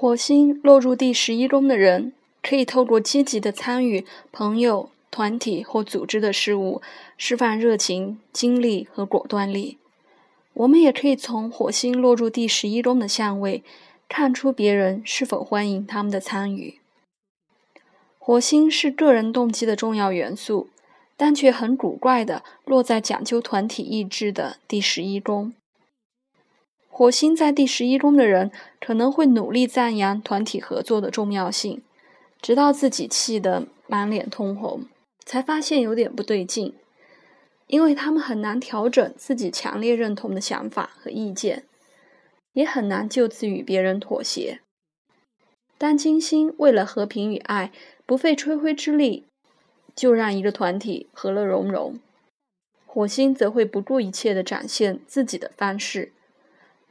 火星落入第十一宫的人，可以透过积极的参与朋友、团体或组织的事物，释放热情、精力和果断力。我们也可以从火星落入第十一宫的相位，看出别人是否欢迎他们的参与。火星是个人动机的重要元素，但却很古怪的落在讲究团体意志的第十一宫。火星在第十一宫的人可能会努力赞扬团体合作的重要性，直到自己气得满脸通红，才发现有点不对劲，因为他们很难调整自己强烈认同的想法和意见，也很难就此与别人妥协。但金星为了和平与爱，不费吹灰之力就让一个团体和乐融融，火星则会不顾一切地展现自己的方式。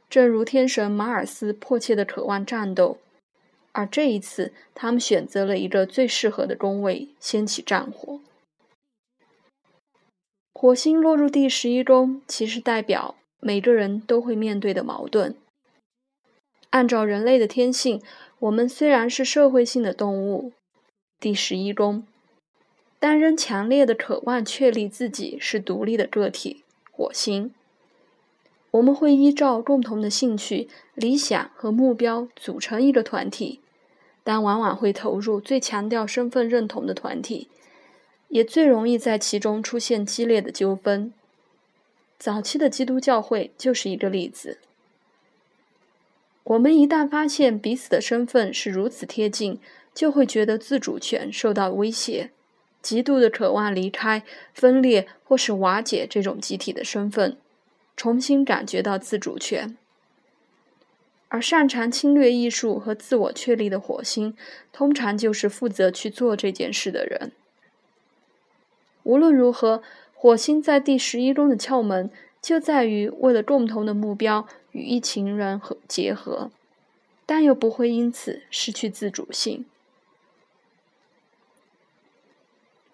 正如天神马尔斯迫切的渴望战斗，而这一次，他们选择了一个最适合的宫位，掀起战火。火星落入第十一宫，其实代表每个人都会面对的矛盾。按照人类的天性，我们虽然是社会性的动物，第十一宫，但仍强烈的渴望确立自己是独立的个体。火星。我们会依照共同的兴趣、理想和目标组成一个团体，但往往会投入最强调身份认同的团体，也最容易在其中出现激烈的纠纷。早期的基督教会就是一个例子。我们一旦发现彼此的身份是如此贴近，就会觉得自主权受到威胁，极度的渴望离开、分裂或是瓦解这种集体的身份。重新感觉到自主权，而擅长侵略艺术和自我确立的火星，通常就是负责去做这件事的人。无论如何，火星在第十一宫的窍门就在于为了共同的目标与一群人和结合，但又不会因此失去自主性。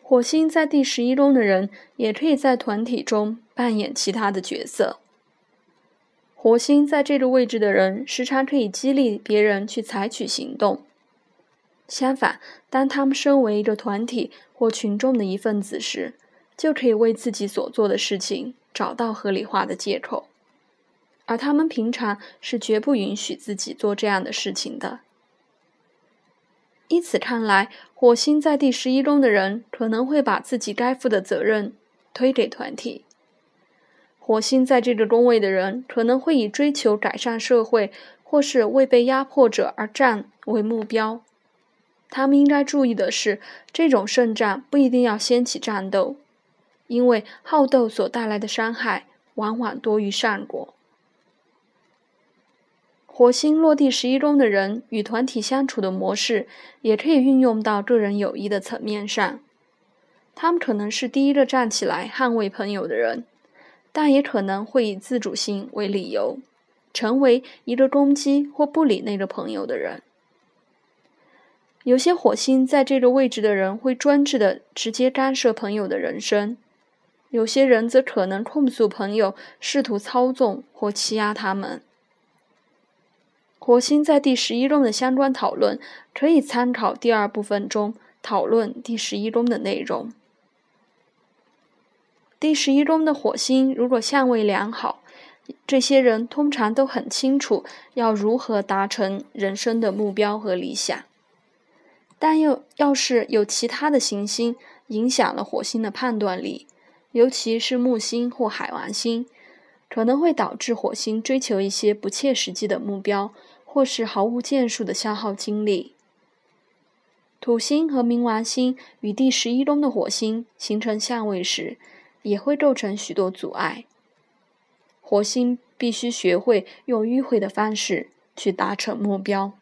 火星在第十一宫的人，也可以在团体中扮演其他的角色。火星在这个位置的人，时常可以激励别人去采取行动。相反，当他们身为一个团体或群众的一份子时，就可以为自己所做的事情找到合理化的借口，而他们平常是绝不允许自己做这样的事情的。依此看来，火星在第十一宫的人可能会把自己该负的责任推给团体。火星在这个宫位的人可能会以追求改善社会或是为被压迫者而战为目标。他们应该注意的是，这种胜战不一定要掀起战斗，因为好斗所带来的伤害往往多于善果。火星落地十一宫的人与团体相处的模式，也可以运用到个人友谊的层面上。他们可能是第一个站起来捍卫朋友的人，但也可能会以自主性为理由，成为一个攻击或不理那个朋友的人。有些火星在这个位置的人会专制的直接干涉朋友的人生，有些人则可能控诉朋友试图操纵或欺压他们。火星在第十一宫的相关讨论，可以参考第二部分中讨论第十一宫的内容。第十一宫的火星如果相位良好，这些人通常都很清楚要如何达成人生的目标和理想。但又要是有其他的行星影响了火星的判断力，尤其是木星或海王星，可能会导致火星追求一些不切实际的目标。或是毫无建树的消耗精力。土星和冥王星与第十一宫的火星形成相位时，也会构成许多阻碍。火星必须学会用迂回的方式去达成目标。